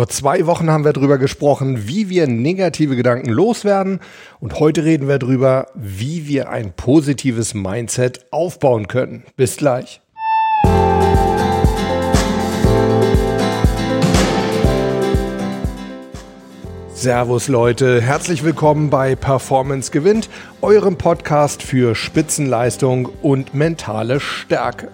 Vor zwei Wochen haben wir darüber gesprochen, wie wir negative Gedanken loswerden. Und heute reden wir darüber, wie wir ein positives Mindset aufbauen können. Bis gleich. Servus Leute, herzlich willkommen bei Performance gewinnt, eurem Podcast für Spitzenleistung und mentale Stärke.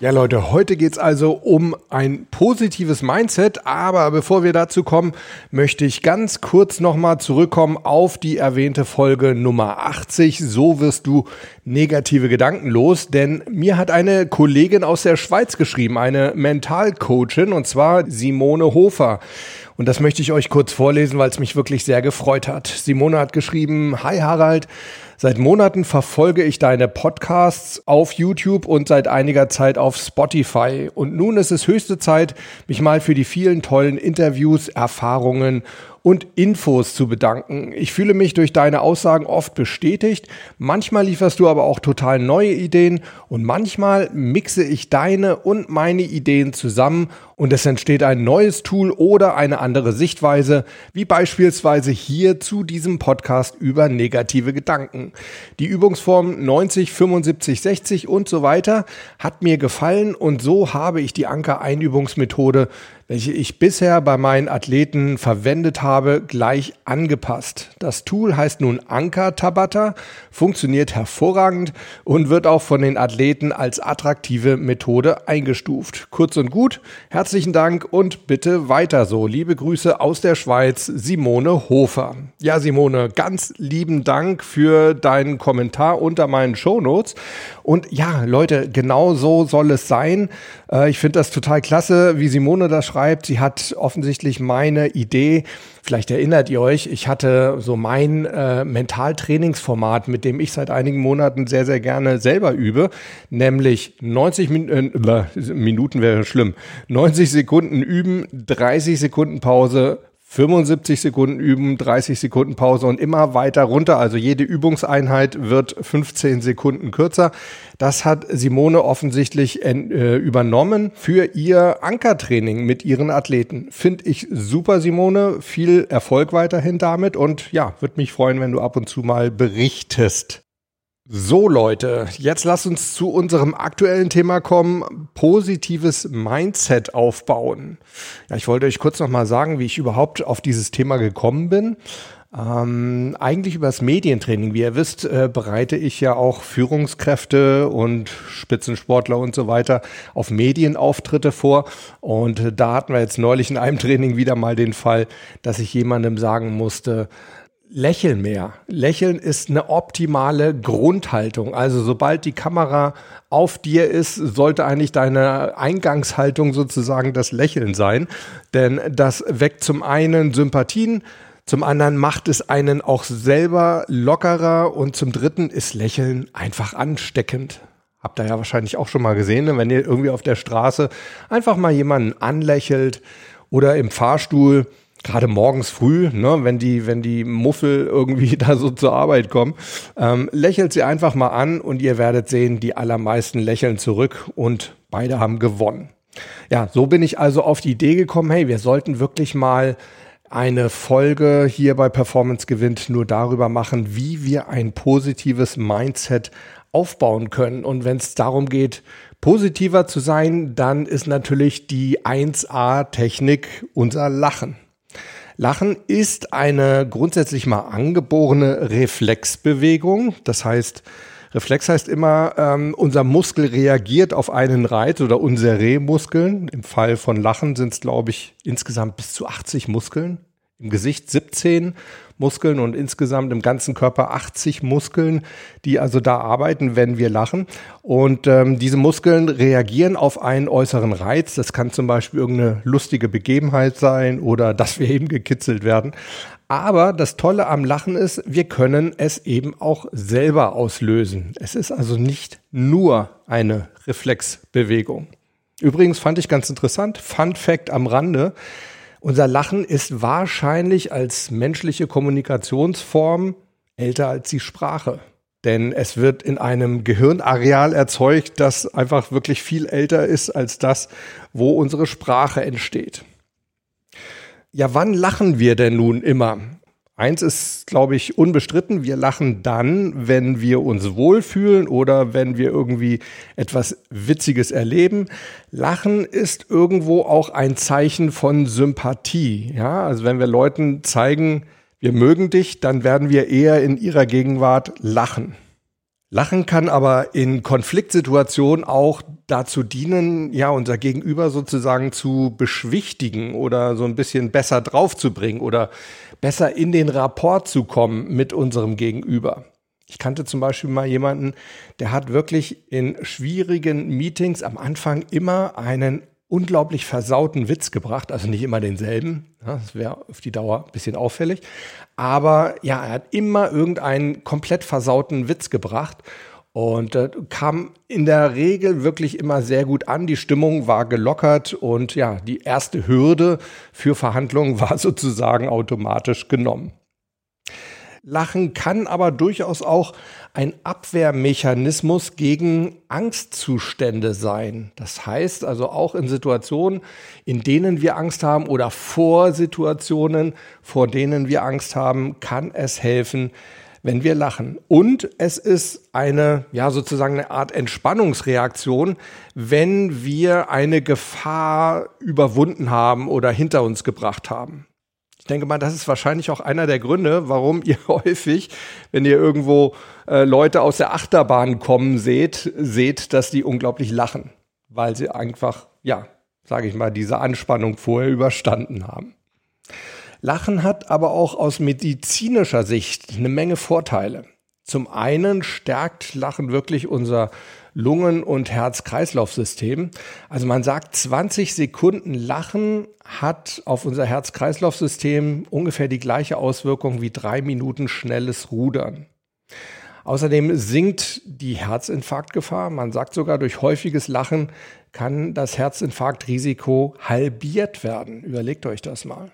Ja Leute, heute geht's also um ein positives Mindset, aber bevor wir dazu kommen, möchte ich ganz kurz nochmal zurückkommen auf die erwähnte Folge Nummer 80. So wirst du negative Gedanken los, denn mir hat eine Kollegin aus der Schweiz geschrieben, eine Mentalcoachin, und zwar Simone Hofer. Und das möchte ich euch kurz vorlesen, weil es mich wirklich sehr gefreut hat. Simone hat geschrieben, Hi Harald, Seit Monaten verfolge ich deine Podcasts auf YouTube und seit einiger Zeit auf Spotify. Und nun ist es höchste Zeit, mich mal für die vielen tollen Interviews, Erfahrungen und Infos zu bedanken. Ich fühle mich durch deine Aussagen oft bestätigt. Manchmal lieferst du aber auch total neue Ideen und manchmal mixe ich deine und meine Ideen zusammen und es entsteht ein neues Tool oder eine andere Sichtweise, wie beispielsweise hier zu diesem Podcast über negative Gedanken. Die Übungsform 90, 75, 60 und so weiter hat mir gefallen und so habe ich die Anker-Einübungsmethode welche ich bisher bei meinen Athleten verwendet habe, gleich angepasst. Das Tool heißt nun Anker Tabata, funktioniert hervorragend und wird auch von den Athleten als attraktive Methode eingestuft. Kurz und gut, herzlichen Dank und bitte weiter so. Liebe Grüße aus der Schweiz, Simone Hofer. Ja, Simone, ganz lieben Dank für deinen Kommentar unter meinen Shownotes. Und ja, Leute, genau so soll es sein. Äh, ich finde das total klasse, wie Simone das schreibt. Sie hat offensichtlich meine Idee. Vielleicht erinnert ihr euch, ich hatte so mein äh, Mentaltrainingsformat, mit dem ich seit einigen Monaten sehr, sehr gerne selber übe, nämlich 90 Min äh, Minuten wäre schlimm. 90 Sekunden üben, 30 Sekunden Pause, 75 Sekunden üben, 30 Sekunden Pause und immer weiter runter. Also jede Übungseinheit wird 15 Sekunden kürzer. Das hat Simone offensichtlich äh, übernommen für ihr Ankertraining mit ihren Athleten. Finde ich super, Simone. Viel Erfolg weiterhin damit und ja, würde mich freuen, wenn du ab und zu mal berichtest. So Leute, jetzt lasst uns zu unserem aktuellen Thema kommen, positives Mindset aufbauen. Ja, ich wollte euch kurz nochmal sagen, wie ich überhaupt auf dieses Thema gekommen bin. Ähm, eigentlich übers Medientraining. Wie ihr wisst, äh, bereite ich ja auch Führungskräfte und Spitzensportler und so weiter auf Medienauftritte vor. Und da hatten wir jetzt neulich in einem Training wieder mal den Fall, dass ich jemandem sagen musste, Lächeln mehr. Lächeln ist eine optimale Grundhaltung. Also sobald die Kamera auf dir ist, sollte eigentlich deine Eingangshaltung sozusagen das Lächeln sein. Denn das weckt zum einen Sympathien, zum anderen macht es einen auch selber lockerer und zum dritten ist Lächeln einfach ansteckend. Habt ihr ja wahrscheinlich auch schon mal gesehen, ne? wenn ihr irgendwie auf der Straße einfach mal jemanden anlächelt oder im Fahrstuhl gerade morgens früh, ne, wenn die, wenn die Muffel irgendwie da so zur Arbeit kommen, ähm, lächelt sie einfach mal an und ihr werdet sehen, die allermeisten lächeln zurück und beide haben gewonnen. Ja, so bin ich also auf die Idee gekommen, hey, wir sollten wirklich mal eine Folge hier bei Performance gewinnt nur darüber machen, wie wir ein positives Mindset aufbauen können. Und wenn es darum geht, positiver zu sein, dann ist natürlich die 1A-Technik unser Lachen. Lachen ist eine grundsätzlich mal angeborene Reflexbewegung. Das heißt, Reflex heißt immer, ähm, unser Muskel reagiert auf einen Reiz oder unsere Muskeln. Im Fall von Lachen sind es, glaube ich, insgesamt bis zu 80 Muskeln. Im Gesicht 17 Muskeln und insgesamt im ganzen Körper 80 Muskeln, die also da arbeiten, wenn wir lachen. Und ähm, diese Muskeln reagieren auf einen äußeren Reiz. Das kann zum Beispiel irgendeine lustige Begebenheit sein oder dass wir eben gekitzelt werden. Aber das Tolle am Lachen ist, wir können es eben auch selber auslösen. Es ist also nicht nur eine Reflexbewegung. Übrigens fand ich ganz interessant, Fun Fact am Rande, unser Lachen ist wahrscheinlich als menschliche Kommunikationsform älter als die Sprache. Denn es wird in einem Gehirnareal erzeugt, das einfach wirklich viel älter ist als das, wo unsere Sprache entsteht. Ja, wann lachen wir denn nun immer? Eins ist, glaube ich, unbestritten. Wir lachen dann, wenn wir uns wohlfühlen oder wenn wir irgendwie etwas Witziges erleben. Lachen ist irgendwo auch ein Zeichen von Sympathie. Ja, also wenn wir Leuten zeigen, wir mögen dich, dann werden wir eher in ihrer Gegenwart lachen. Lachen kann aber in Konfliktsituationen auch dazu dienen, ja, unser Gegenüber sozusagen zu beschwichtigen oder so ein bisschen besser draufzubringen oder besser in den Rapport zu kommen mit unserem Gegenüber. Ich kannte zum Beispiel mal jemanden, der hat wirklich in schwierigen Meetings am Anfang immer einen unglaublich versauten Witz gebracht, also nicht immer denselben, das wäre auf die Dauer ein bisschen auffällig, aber ja, er hat immer irgendeinen komplett versauten Witz gebracht und äh, kam in der Regel wirklich immer sehr gut an. Die Stimmung war gelockert und ja, die erste Hürde für Verhandlungen war sozusagen automatisch genommen. Lachen kann aber durchaus auch ein Abwehrmechanismus gegen Angstzustände sein. Das heißt also auch in Situationen, in denen wir Angst haben oder vor Situationen, vor denen wir Angst haben, kann es helfen, wenn wir lachen. Und es ist eine, ja, sozusagen eine Art Entspannungsreaktion, wenn wir eine Gefahr überwunden haben oder hinter uns gebracht haben denke mal, das ist wahrscheinlich auch einer der Gründe, warum ihr häufig, wenn ihr irgendwo äh, Leute aus der Achterbahn kommen seht, seht, dass die unglaublich lachen, weil sie einfach, ja, sage ich mal, diese Anspannung vorher überstanden haben. Lachen hat aber auch aus medizinischer Sicht eine Menge Vorteile. Zum einen stärkt Lachen wirklich unser Lungen- und Herz-Kreislauf-System. Also man sagt, 20 Sekunden Lachen hat auf unser Herz-Kreislauf-System ungefähr die gleiche Auswirkung wie drei Minuten schnelles Rudern. Außerdem sinkt die Herzinfarktgefahr. Man sagt sogar, durch häufiges Lachen kann das Herzinfarktrisiko halbiert werden. Überlegt euch das mal.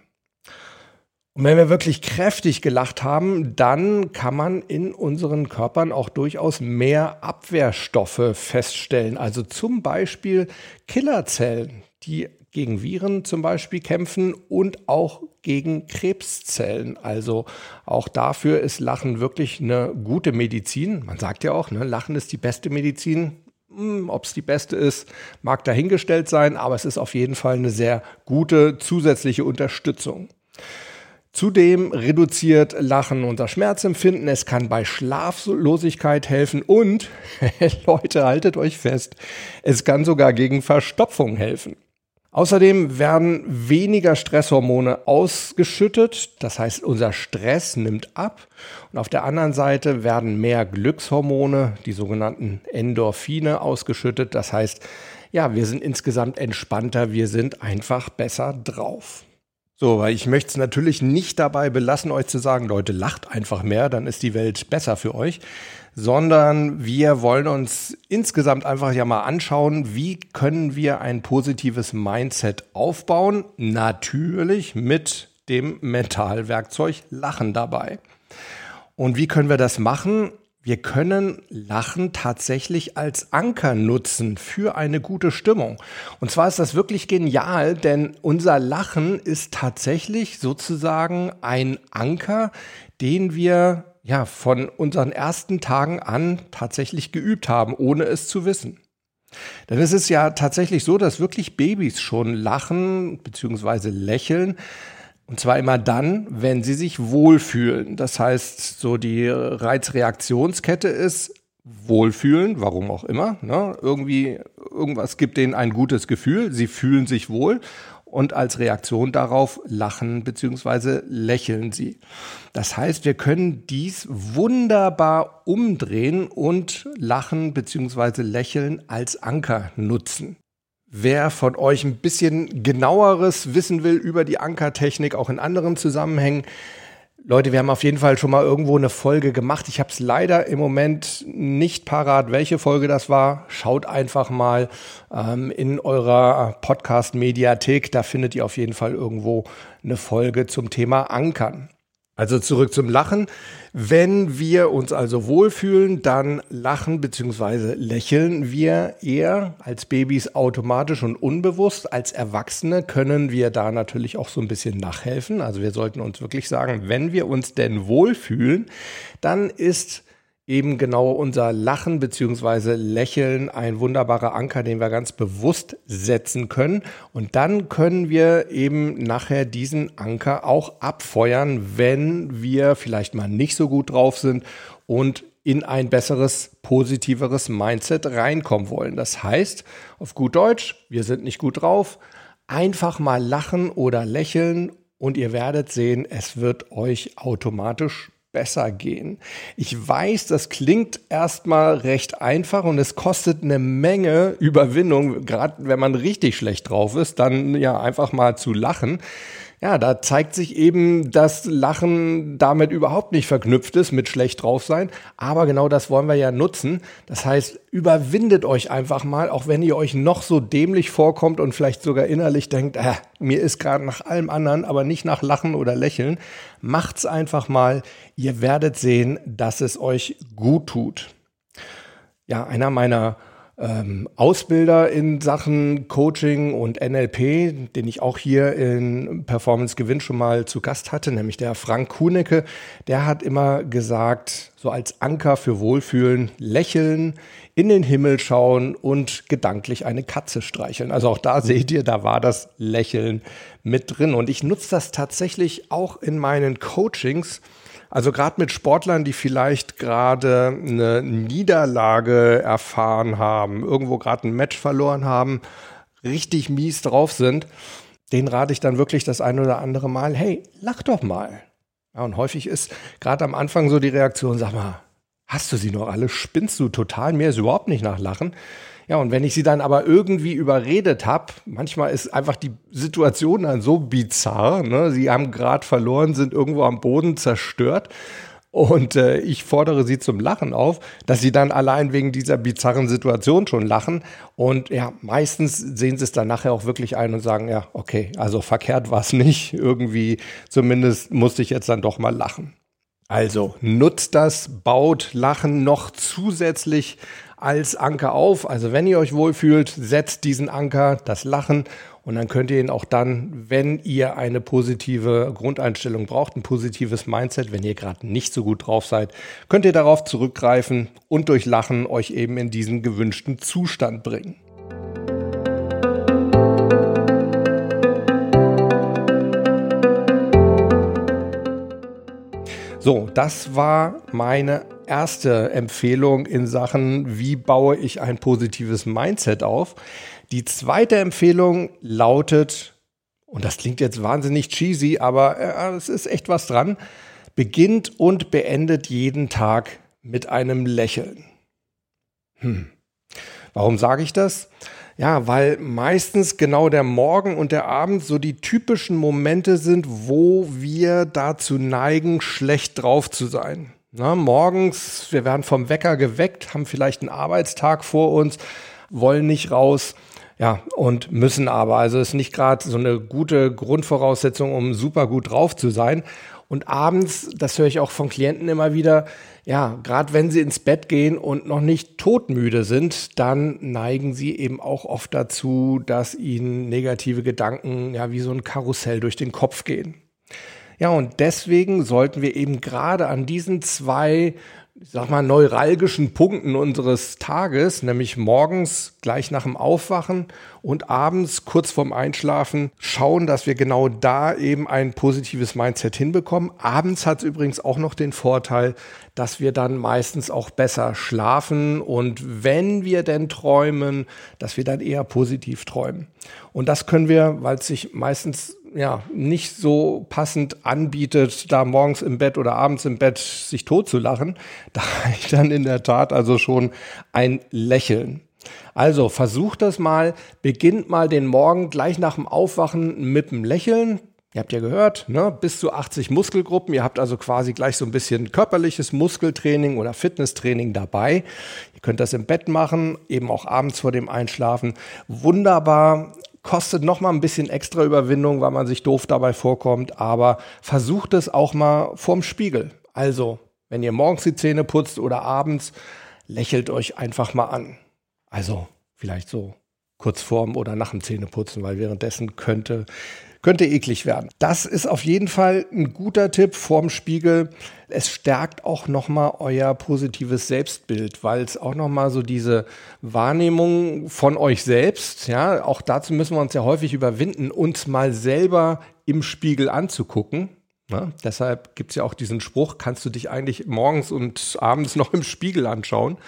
Und wenn wir wirklich kräftig gelacht haben, dann kann man in unseren Körpern auch durchaus mehr Abwehrstoffe feststellen. Also zum Beispiel Killerzellen, die gegen Viren zum Beispiel kämpfen und auch gegen Krebszellen. Also auch dafür ist Lachen wirklich eine gute Medizin. Man sagt ja auch, ne, Lachen ist die beste Medizin. Hm, Ob es die beste ist, mag dahingestellt sein, aber es ist auf jeden Fall eine sehr gute zusätzliche Unterstützung. Zudem reduziert Lachen unser Schmerzempfinden. Es kann bei Schlaflosigkeit helfen und, Leute, haltet euch fest, es kann sogar gegen Verstopfung helfen. Außerdem werden weniger Stresshormone ausgeschüttet, das heißt unser Stress nimmt ab und auf der anderen Seite werden mehr Glückshormone, die sogenannten Endorphine ausgeschüttet, das heißt ja, wir sind insgesamt entspannter, wir sind einfach besser drauf. So, weil ich möchte es natürlich nicht dabei belassen, euch zu sagen, Leute, lacht einfach mehr, dann ist die Welt besser für euch, sondern wir wollen uns insgesamt einfach ja mal anschauen, wie können wir ein positives Mindset aufbauen, natürlich mit dem Mentalwerkzeug Lachen dabei. Und wie können wir das machen? Wir können Lachen tatsächlich als Anker nutzen für eine gute Stimmung. Und zwar ist das wirklich genial, denn unser Lachen ist tatsächlich sozusagen ein Anker, den wir ja von unseren ersten Tagen an tatsächlich geübt haben, ohne es zu wissen. Denn es ist ja tatsächlich so, dass wirklich Babys schon lachen bzw. lächeln, und zwar immer dann, wenn sie sich wohlfühlen. Das heißt, so die Reizreaktionskette ist wohlfühlen, warum auch immer. Ne? Irgendwie, irgendwas gibt denen ein gutes Gefühl, sie fühlen sich wohl und als Reaktion darauf lachen bzw. lächeln sie. Das heißt, wir können dies wunderbar umdrehen und lachen bzw. lächeln als Anker nutzen. Wer von euch ein bisschen genaueres wissen will über die Ankertechnik, auch in anderen Zusammenhängen, Leute, wir haben auf jeden Fall schon mal irgendwo eine Folge gemacht. Ich habe es leider im Moment nicht parat, welche Folge das war. Schaut einfach mal ähm, in eurer Podcast-Mediathek. Da findet ihr auf jeden Fall irgendwo eine Folge zum Thema Ankern. Also zurück zum Lachen. Wenn wir uns also wohlfühlen, dann lachen bzw. lächeln wir eher als Babys automatisch und unbewusst. Als Erwachsene können wir da natürlich auch so ein bisschen nachhelfen. Also wir sollten uns wirklich sagen, wenn wir uns denn wohlfühlen, dann ist eben genau unser Lachen beziehungsweise Lächeln ein wunderbarer Anker, den wir ganz bewusst setzen können. Und dann können wir eben nachher diesen Anker auch abfeuern, wenn wir vielleicht mal nicht so gut drauf sind und in ein besseres, positiveres Mindset reinkommen wollen. Das heißt, auf gut Deutsch, wir sind nicht gut drauf, einfach mal lachen oder lächeln und ihr werdet sehen, es wird euch automatisch besser gehen. Ich weiß, das klingt erstmal recht einfach und es kostet eine Menge Überwindung, gerade wenn man richtig schlecht drauf ist, dann ja einfach mal zu lachen ja, da zeigt sich eben, dass Lachen damit überhaupt nicht verknüpft ist mit schlecht drauf sein. Aber genau das wollen wir ja nutzen. Das heißt, überwindet euch einfach mal, auch wenn ihr euch noch so dämlich vorkommt und vielleicht sogar innerlich denkt, äh, mir ist gerade nach allem anderen, aber nicht nach Lachen oder Lächeln. Macht's einfach mal. Ihr werdet sehen, dass es euch gut tut. Ja, einer meiner ähm, Ausbilder in Sachen Coaching und NLP, den ich auch hier in Performance Gewinn schon mal zu Gast hatte, nämlich der Frank Kuhnecke, der hat immer gesagt, so als Anker für Wohlfühlen, lächeln, in den Himmel schauen und gedanklich eine Katze streicheln. Also auch da seht ihr, da war das Lächeln mit drin. Und ich nutze das tatsächlich auch in meinen Coachings also gerade mit Sportlern, die vielleicht gerade eine Niederlage erfahren haben, irgendwo gerade ein Match verloren haben, richtig mies drauf sind, den rate ich dann wirklich das ein oder andere Mal, hey, lach doch mal. Ja, und häufig ist gerade am Anfang so die Reaktion, sag mal, hast du sie noch alle? Spinnst du total? Mir ist überhaupt nicht nach Lachen. Ja, und wenn ich sie dann aber irgendwie überredet habe, manchmal ist einfach die Situation dann so bizarr, ne? sie haben gerade verloren, sind irgendwo am Boden zerstört und äh, ich fordere sie zum Lachen auf, dass sie dann allein wegen dieser bizarren Situation schon lachen. Und ja, meistens sehen sie es dann nachher auch wirklich ein und sagen, ja, okay, also verkehrt war es nicht. Irgendwie zumindest musste ich jetzt dann doch mal lachen. Also nutzt das, baut Lachen noch zusätzlich als Anker auf. Also wenn ihr euch wohlfühlt, setzt diesen Anker, das Lachen und dann könnt ihr ihn auch dann, wenn ihr eine positive Grundeinstellung braucht, ein positives Mindset, wenn ihr gerade nicht so gut drauf seid, könnt ihr darauf zurückgreifen und durch Lachen euch eben in diesen gewünschten Zustand bringen. So, das war meine erste Empfehlung in Sachen, wie baue ich ein positives Mindset auf. Die zweite Empfehlung lautet, und das klingt jetzt wahnsinnig cheesy, aber äh, es ist echt was dran, beginnt und beendet jeden Tag mit einem Lächeln. Hm. Warum sage ich das? Ja, weil meistens genau der Morgen und der Abend so die typischen Momente sind, wo wir dazu neigen, schlecht drauf zu sein. Na, morgens, wir werden vom Wecker geweckt, haben vielleicht einen Arbeitstag vor uns, wollen nicht raus, ja, und müssen aber. Also ist nicht gerade so eine gute Grundvoraussetzung, um super gut drauf zu sein. Und abends, das höre ich auch von Klienten immer wieder, ja, gerade wenn sie ins Bett gehen und noch nicht todmüde sind, dann neigen sie eben auch oft dazu, dass ihnen negative Gedanken ja wie so ein Karussell durch den Kopf gehen. Ja, und deswegen sollten wir eben gerade an diesen zwei ich sag mal, neuralgischen Punkten unseres Tages, nämlich morgens gleich nach dem Aufwachen und abends kurz vorm Einschlafen, schauen, dass wir genau da eben ein positives Mindset hinbekommen. Abends hat es übrigens auch noch den Vorteil, dass wir dann meistens auch besser schlafen und wenn wir denn träumen, dass wir dann eher positiv träumen. Und das können wir, weil es sich meistens ja, nicht so passend anbietet, da morgens im Bett oder abends im Bett sich totzulachen, da reicht dann in der Tat also schon ein Lächeln. Also versucht das mal, beginnt mal den Morgen gleich nach dem Aufwachen mit dem Lächeln. Ihr habt ja gehört, ne, bis zu 80 Muskelgruppen. Ihr habt also quasi gleich so ein bisschen körperliches Muskeltraining oder Fitnesstraining dabei. Ihr könnt das im Bett machen, eben auch abends vor dem Einschlafen. Wunderbar kostet noch mal ein bisschen extra Überwindung, weil man sich doof dabei vorkommt, aber versucht es auch mal vorm Spiegel. Also, wenn ihr morgens die Zähne putzt oder abends, lächelt euch einfach mal an. Also, vielleicht so kurz vorm oder nach dem Zähneputzen, weil währenddessen könnte könnte eklig werden. Das ist auf jeden Fall ein guter Tipp vorm Spiegel. Es stärkt auch nochmal euer positives Selbstbild, weil es auch nochmal so diese Wahrnehmung von euch selbst, ja, auch dazu müssen wir uns ja häufig überwinden, uns mal selber im Spiegel anzugucken. Ne? Deshalb gibt es ja auch diesen Spruch, kannst du dich eigentlich morgens und abends noch im Spiegel anschauen.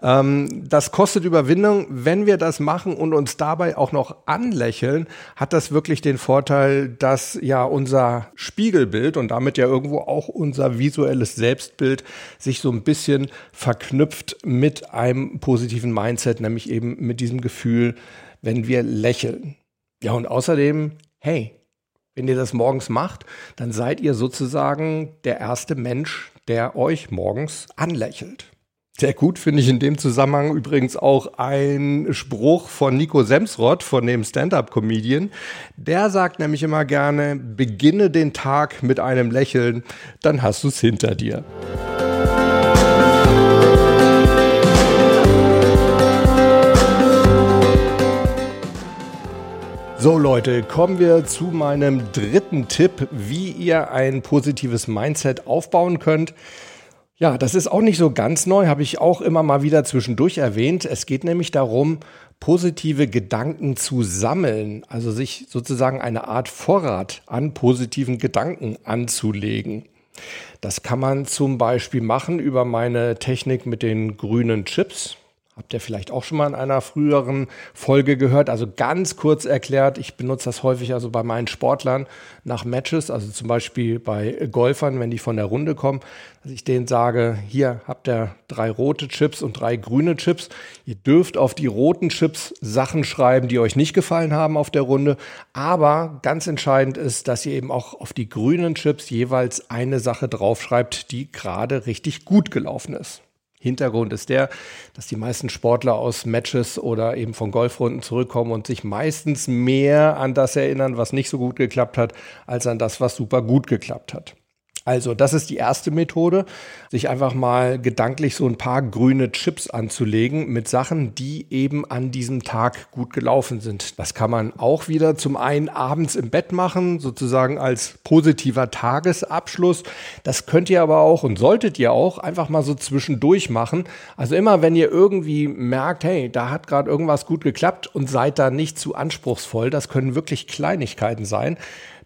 Ähm, das kostet Überwindung. Wenn wir das machen und uns dabei auch noch anlächeln, hat das wirklich den Vorteil, dass ja unser Spiegelbild und damit ja irgendwo auch unser visuelles Selbstbild sich so ein bisschen verknüpft mit einem positiven Mindset, nämlich eben mit diesem Gefühl, wenn wir lächeln. Ja, und außerdem, hey, wenn ihr das morgens macht, dann seid ihr sozusagen der erste Mensch, der euch morgens anlächelt. Sehr gut finde ich in dem Zusammenhang übrigens auch ein Spruch von Nico Semsrott, von dem Stand-up-Comedian. Der sagt nämlich immer gerne, beginne den Tag mit einem Lächeln, dann hast du es hinter dir. So Leute, kommen wir zu meinem dritten Tipp, wie ihr ein positives Mindset aufbauen könnt. Ja, das ist auch nicht so ganz neu, habe ich auch immer mal wieder zwischendurch erwähnt. Es geht nämlich darum, positive Gedanken zu sammeln, also sich sozusagen eine Art Vorrat an positiven Gedanken anzulegen. Das kann man zum Beispiel machen über meine Technik mit den grünen Chips. Habt ihr vielleicht auch schon mal in einer früheren Folge gehört. Also ganz kurz erklärt, ich benutze das häufig also bei meinen Sportlern nach Matches, also zum Beispiel bei Golfern, wenn die von der Runde kommen, dass ich denen sage, hier habt ihr drei rote Chips und drei grüne Chips. Ihr dürft auf die roten Chips Sachen schreiben, die euch nicht gefallen haben auf der Runde. Aber ganz entscheidend ist, dass ihr eben auch auf die grünen Chips jeweils eine Sache draufschreibt, die gerade richtig gut gelaufen ist. Hintergrund ist der, dass die meisten Sportler aus Matches oder eben von Golfrunden zurückkommen und sich meistens mehr an das erinnern, was nicht so gut geklappt hat, als an das, was super gut geklappt hat. Also, das ist die erste Methode, sich einfach mal gedanklich so ein paar grüne Chips anzulegen mit Sachen, die eben an diesem Tag gut gelaufen sind. Das kann man auch wieder zum einen abends im Bett machen, sozusagen als positiver Tagesabschluss. Das könnt ihr aber auch und solltet ihr auch einfach mal so zwischendurch machen. Also immer, wenn ihr irgendwie merkt, hey, da hat gerade irgendwas gut geklappt und seid da nicht zu anspruchsvoll, das können wirklich Kleinigkeiten sein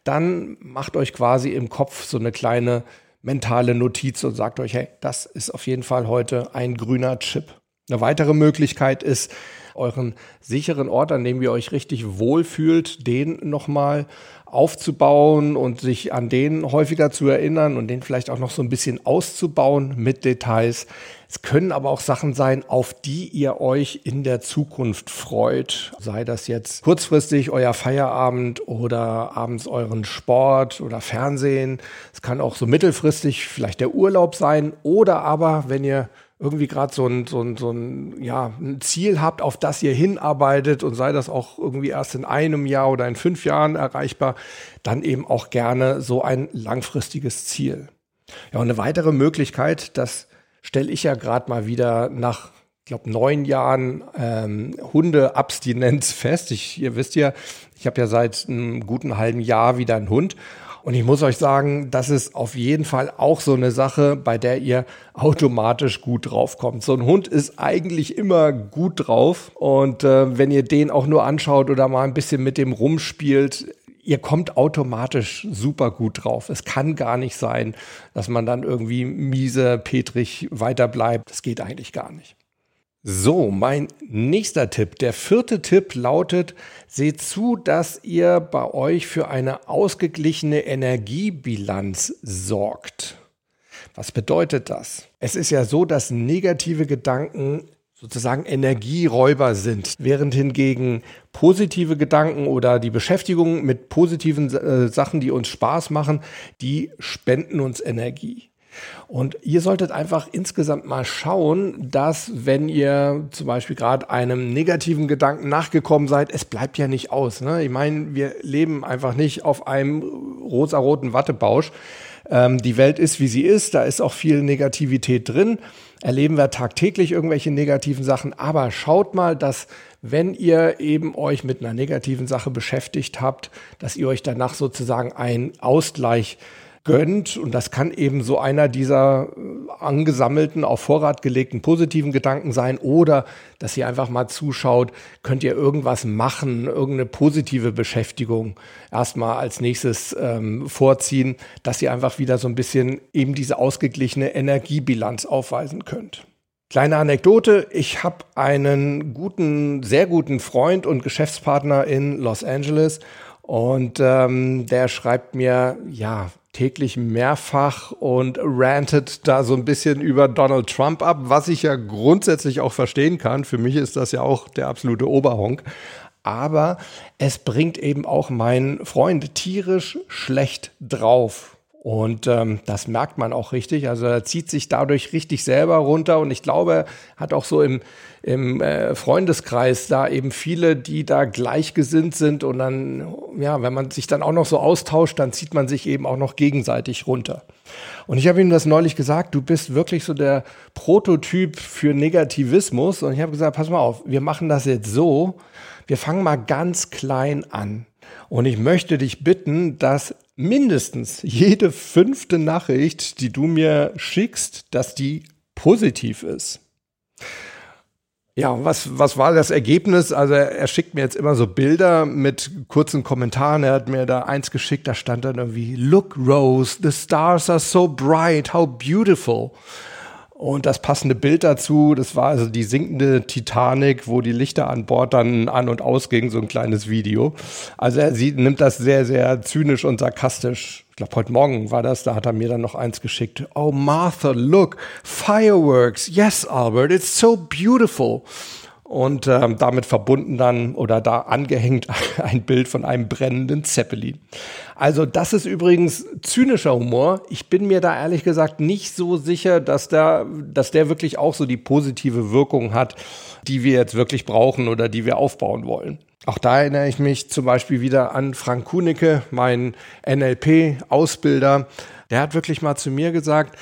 dann macht euch quasi im Kopf so eine kleine mentale Notiz und sagt euch, hey, das ist auf jeden Fall heute ein grüner Chip. Eine weitere Möglichkeit ist, euren sicheren Ort, an dem ihr euch richtig wohlfühlt, den nochmal aufzubauen und sich an den häufiger zu erinnern und den vielleicht auch noch so ein bisschen auszubauen mit Details. Es können aber auch Sachen sein, auf die ihr euch in der Zukunft freut. Sei das jetzt kurzfristig euer Feierabend oder abends euren Sport oder Fernsehen. Es kann auch so mittelfristig vielleicht der Urlaub sein oder aber, wenn ihr irgendwie gerade so ein, so, ein, so ein, ja, ein Ziel habt, auf das ihr hinarbeitet und sei das auch irgendwie erst in einem Jahr oder in fünf Jahren erreichbar, dann eben auch gerne so ein langfristiges Ziel. Ja, und eine weitere Möglichkeit, das stelle ich ja gerade mal wieder nach, glaube, neun Jahren ähm, Hundeabstinenz fest. Ich, ihr wisst ja, ich habe ja seit einem guten halben Jahr wieder einen Hund und ich muss euch sagen, das ist auf jeden Fall auch so eine Sache, bei der ihr automatisch gut draufkommt. So ein Hund ist eigentlich immer gut drauf. Und äh, wenn ihr den auch nur anschaut oder mal ein bisschen mit dem rumspielt, ihr kommt automatisch super gut drauf. Es kann gar nicht sein, dass man dann irgendwie miese, petrig weiterbleibt. Das geht eigentlich gar nicht. So, mein nächster Tipp. Der vierte Tipp lautet, seht zu, dass ihr bei euch für eine ausgeglichene Energiebilanz sorgt. Was bedeutet das? Es ist ja so, dass negative Gedanken sozusagen Energieräuber sind, während hingegen positive Gedanken oder die Beschäftigung mit positiven äh, Sachen, die uns Spaß machen, die spenden uns Energie. Und ihr solltet einfach insgesamt mal schauen, dass wenn ihr zum Beispiel gerade einem negativen Gedanken nachgekommen seid, es bleibt ja nicht aus. Ne? Ich meine, wir leben einfach nicht auf einem rosaroten Wattebausch. Ähm, die Welt ist, wie sie ist. Da ist auch viel Negativität drin. Erleben wir tagtäglich irgendwelche negativen Sachen. Aber schaut mal, dass wenn ihr eben euch mit einer negativen Sache beschäftigt habt, dass ihr euch danach sozusagen einen Ausgleich gönnt. Und das kann eben so einer dieser äh, angesammelten, auf Vorrat gelegten positiven Gedanken sein oder dass ihr einfach mal zuschaut, könnt ihr irgendwas machen, irgendeine positive Beschäftigung erstmal als nächstes ähm, vorziehen, dass ihr einfach wieder so ein bisschen eben diese ausgeglichene Energiebilanz aufweisen könnt. Kleine Anekdote, ich habe einen guten, sehr guten Freund und Geschäftspartner in Los Angeles und ähm, der schreibt mir, ja, täglich mehrfach und rantet da so ein bisschen über Donald Trump ab, was ich ja grundsätzlich auch verstehen kann. Für mich ist das ja auch der absolute Oberhonk. Aber es bringt eben auch meinen Freund tierisch schlecht drauf. Und ähm, das merkt man auch richtig. Also er zieht sich dadurch richtig selber runter. Und ich glaube, hat auch so im, im äh, Freundeskreis da eben viele, die da gleichgesinnt sind. Und dann, ja, wenn man sich dann auch noch so austauscht, dann zieht man sich eben auch noch gegenseitig runter. Und ich habe ihm das neulich gesagt, du bist wirklich so der Prototyp für Negativismus. Und ich habe gesagt, pass mal auf, wir machen das jetzt so. Wir fangen mal ganz klein an. Und ich möchte dich bitten, dass mindestens jede fünfte Nachricht, die du mir schickst, dass die positiv ist. Ja, was, was war das Ergebnis? Also er, er, schickt mir jetzt immer so Bilder mit kurzen Kommentaren. Er hat mir da eins geschickt, da stand dann irgendwie, Look Rose, the stars are so bright, how beautiful. Und das passende Bild dazu, das war also die sinkende Titanic, wo die Lichter an Bord dann an und ausgingen, so ein kleines Video. Also er sie nimmt das sehr, sehr zynisch und sarkastisch. Ich glaube, heute Morgen war das, da hat er mir dann noch eins geschickt. Oh, Martha, look, fireworks. Yes, Albert, it's so beautiful und ähm, damit verbunden dann oder da angehängt ein Bild von einem brennenden Zeppelin. Also das ist übrigens zynischer Humor. Ich bin mir da ehrlich gesagt nicht so sicher, dass der, dass der wirklich auch so die positive Wirkung hat, die wir jetzt wirklich brauchen oder die wir aufbauen wollen. Auch da erinnere ich mich zum Beispiel wieder an Frank Kunicke, mein NLP-Ausbilder. Der hat wirklich mal zu mir gesagt,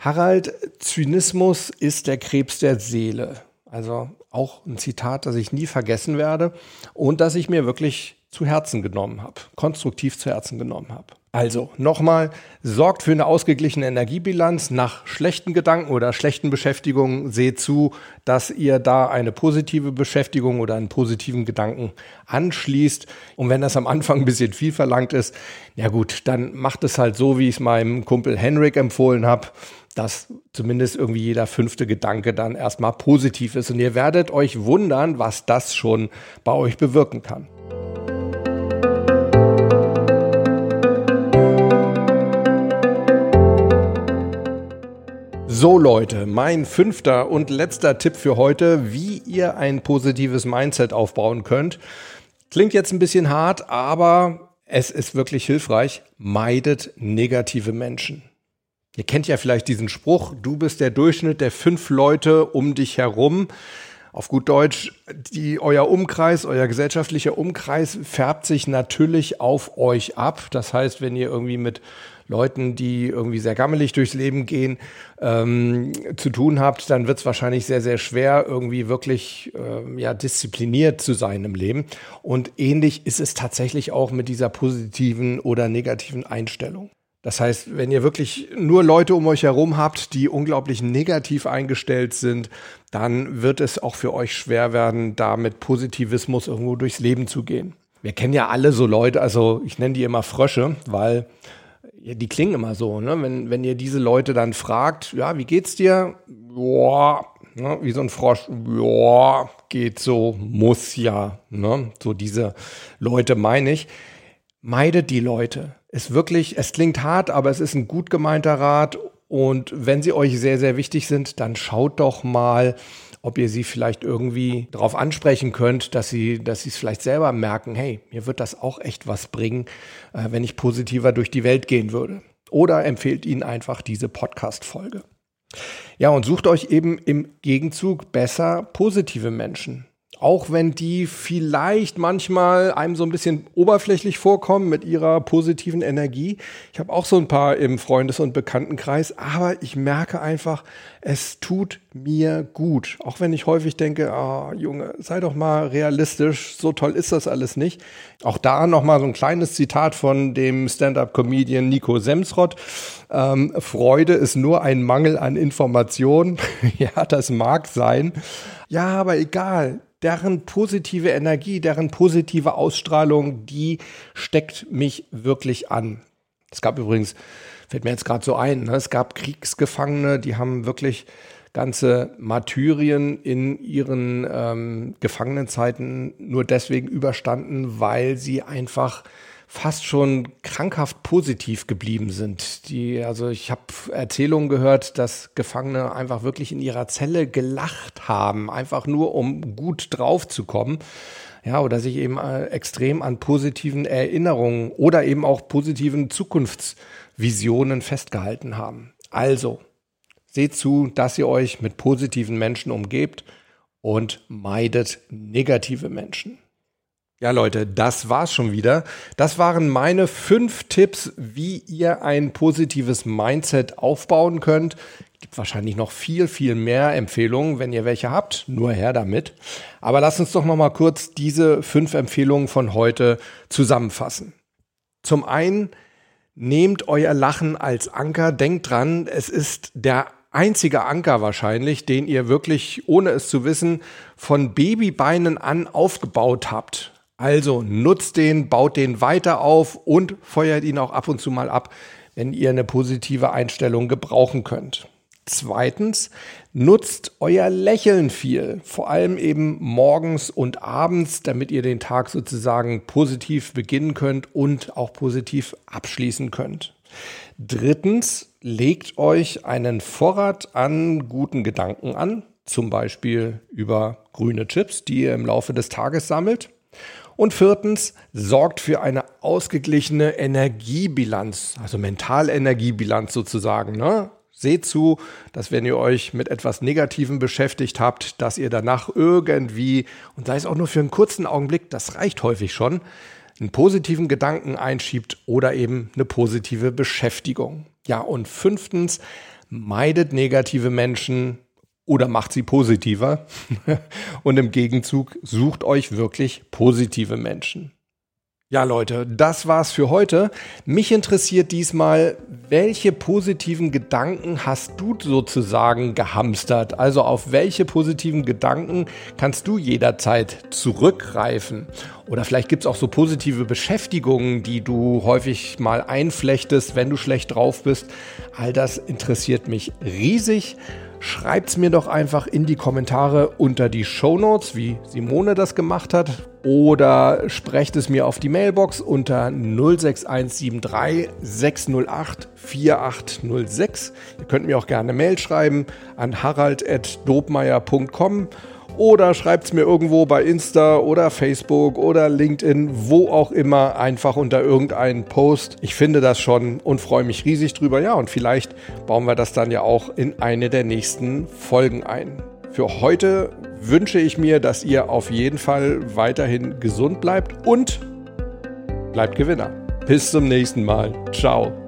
Harald, Zynismus ist der Krebs der Seele. Also auch ein Zitat, das ich nie vergessen werde und das ich mir wirklich zu Herzen genommen habe, konstruktiv zu Herzen genommen habe. Also nochmal, sorgt für eine ausgeglichene Energiebilanz nach schlechten Gedanken oder schlechten Beschäftigungen. Seht zu, dass ihr da eine positive Beschäftigung oder einen positiven Gedanken anschließt. Und wenn das am Anfang ein bisschen viel verlangt ist, ja gut, dann macht es halt so, wie ich es meinem Kumpel Henrik empfohlen habe dass zumindest irgendwie jeder fünfte Gedanke dann erstmal positiv ist. Und ihr werdet euch wundern, was das schon bei euch bewirken kann. So Leute, mein fünfter und letzter Tipp für heute, wie ihr ein positives Mindset aufbauen könnt. Klingt jetzt ein bisschen hart, aber es ist wirklich hilfreich. Meidet negative Menschen. Ihr kennt ja vielleicht diesen Spruch, du bist der Durchschnitt der fünf Leute um dich herum. Auf gut Deutsch, die, euer Umkreis, euer gesellschaftlicher Umkreis färbt sich natürlich auf euch ab. Das heißt, wenn ihr irgendwie mit Leuten, die irgendwie sehr gammelig durchs Leben gehen, ähm, zu tun habt, dann wird es wahrscheinlich sehr, sehr schwer, irgendwie wirklich äh, ja, diszipliniert zu sein im Leben. Und ähnlich ist es tatsächlich auch mit dieser positiven oder negativen Einstellung. Das heißt, wenn ihr wirklich nur Leute um euch herum habt, die unglaublich negativ eingestellt sind, dann wird es auch für euch schwer werden, da mit Positivismus irgendwo durchs Leben zu gehen. Wir kennen ja alle so Leute, also ich nenne die immer Frösche, weil die klingen immer so, ne? Wenn, wenn ihr diese Leute dann fragt, ja, wie geht's dir? Ja, ne? wie so ein Frosch, ja, geht so, muss ja, ne? So diese Leute meine ich. Meidet die Leute ist wirklich, es klingt hart, aber es ist ein gut gemeinter Rat. Und wenn sie euch sehr, sehr wichtig sind, dann schaut doch mal, ob ihr sie vielleicht irgendwie darauf ansprechen könnt, dass sie, dass sie es vielleicht selber merken, hey, mir wird das auch echt was bringen, äh, wenn ich positiver durch die Welt gehen würde. oder empfehlt ihnen einfach diese Podcast-Folge. Ja, und sucht euch eben im Gegenzug besser positive Menschen auch wenn die vielleicht manchmal einem so ein bisschen oberflächlich vorkommen mit ihrer positiven Energie. Ich habe auch so ein paar im Freundes- und Bekanntenkreis, aber ich merke einfach, es tut mir gut. Auch wenn ich häufig denke, oh, Junge, sei doch mal realistisch, so toll ist das alles nicht. Auch da nochmal so ein kleines Zitat von dem Stand-up-Comedian Nico Semsrott. Ähm, Freude ist nur ein Mangel an Information. ja, das mag sein. Ja, aber egal deren positive Energie, deren positive Ausstrahlung, die steckt mich wirklich an. Es gab übrigens, fällt mir jetzt gerade so ein, ne, es gab Kriegsgefangene, die haben wirklich ganze Martyrien in ihren ähm, Gefangenenzeiten nur deswegen überstanden, weil sie einfach fast schon krankhaft positiv geblieben sind. Die, also ich habe Erzählungen gehört, dass Gefangene einfach wirklich in ihrer Zelle gelacht haben, einfach nur um gut drauf zu kommen. Ja, oder sich eben äh, extrem an positiven Erinnerungen oder eben auch positiven Zukunftsvisionen festgehalten haben. Also, seht zu, dass ihr euch mit positiven Menschen umgebt und meidet negative Menschen. Ja, Leute, das war's schon wieder. Das waren meine fünf Tipps, wie ihr ein positives Mindset aufbauen könnt. Gibt wahrscheinlich noch viel, viel mehr Empfehlungen, wenn ihr welche habt. Nur her damit. Aber lasst uns doch noch mal kurz diese fünf Empfehlungen von heute zusammenfassen. Zum einen, nehmt euer Lachen als Anker. Denkt dran, es ist der einzige Anker wahrscheinlich, den ihr wirklich, ohne es zu wissen, von Babybeinen an aufgebaut habt. Also nutzt den, baut den weiter auf und feuert ihn auch ab und zu mal ab, wenn ihr eine positive Einstellung gebrauchen könnt. Zweitens, nutzt euer Lächeln viel, vor allem eben morgens und abends, damit ihr den Tag sozusagen positiv beginnen könnt und auch positiv abschließen könnt. Drittens, legt euch einen Vorrat an guten Gedanken an, zum Beispiel über grüne Chips, die ihr im Laufe des Tages sammelt. Und viertens, sorgt für eine ausgeglichene Energiebilanz, also Mentalenergiebilanz sozusagen. Ne? Seht zu, dass wenn ihr euch mit etwas Negativem beschäftigt habt, dass ihr danach irgendwie, und sei es auch nur für einen kurzen Augenblick, das reicht häufig schon, einen positiven Gedanken einschiebt oder eben eine positive Beschäftigung. Ja, und fünftens, meidet negative Menschen, oder macht sie positiver. Und im Gegenzug sucht euch wirklich positive Menschen. Ja, Leute, das war's für heute. Mich interessiert diesmal, welche positiven Gedanken hast du sozusagen gehamstert? Also auf welche positiven Gedanken kannst du jederzeit zurückgreifen? Oder vielleicht gibt's auch so positive Beschäftigungen, die du häufig mal einflechtest, wenn du schlecht drauf bist. All das interessiert mich riesig. Schreibt's mir doch einfach in die Kommentare unter die Show Notes, wie Simone das gemacht hat. Oder sprecht es mir auf die Mailbox unter 06173 608 4806. Ihr könnt mir auch gerne Mail schreiben an harald.dobmeier.com oder schreibt es mir irgendwo bei Insta oder Facebook oder LinkedIn, wo auch immer, einfach unter irgendeinen Post. Ich finde das schon und freue mich riesig drüber. Ja, und vielleicht bauen wir das dann ja auch in eine der nächsten Folgen ein. Für heute wünsche ich mir, dass ihr auf jeden Fall weiterhin gesund bleibt und bleibt Gewinner. Bis zum nächsten Mal. Ciao.